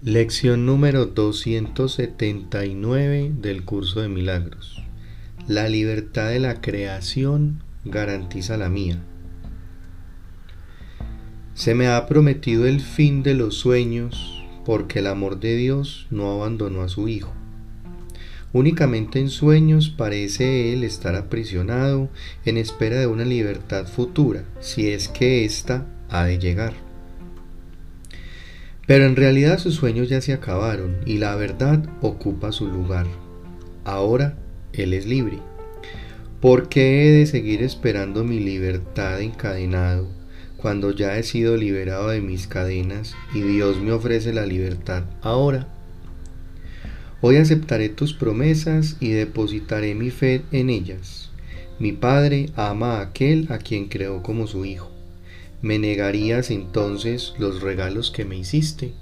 Lección número 279 del curso de milagros. La libertad de la creación garantiza la mía. Se me ha prometido el fin de los sueños porque el amor de Dios no abandonó a su Hijo. Únicamente en sueños parece Él estar aprisionado en espera de una libertad futura, si es que ésta ha de llegar. Pero en realidad sus sueños ya se acabaron y la verdad ocupa su lugar. Ahora Él es libre. ¿Por qué he de seguir esperando mi libertad encadenado cuando ya he sido liberado de mis cadenas y Dios me ofrece la libertad ahora? Hoy aceptaré tus promesas y depositaré mi fe en ellas. Mi Padre ama a aquel a quien creó como su Hijo. ¿Me negarías entonces los regalos que me hiciste?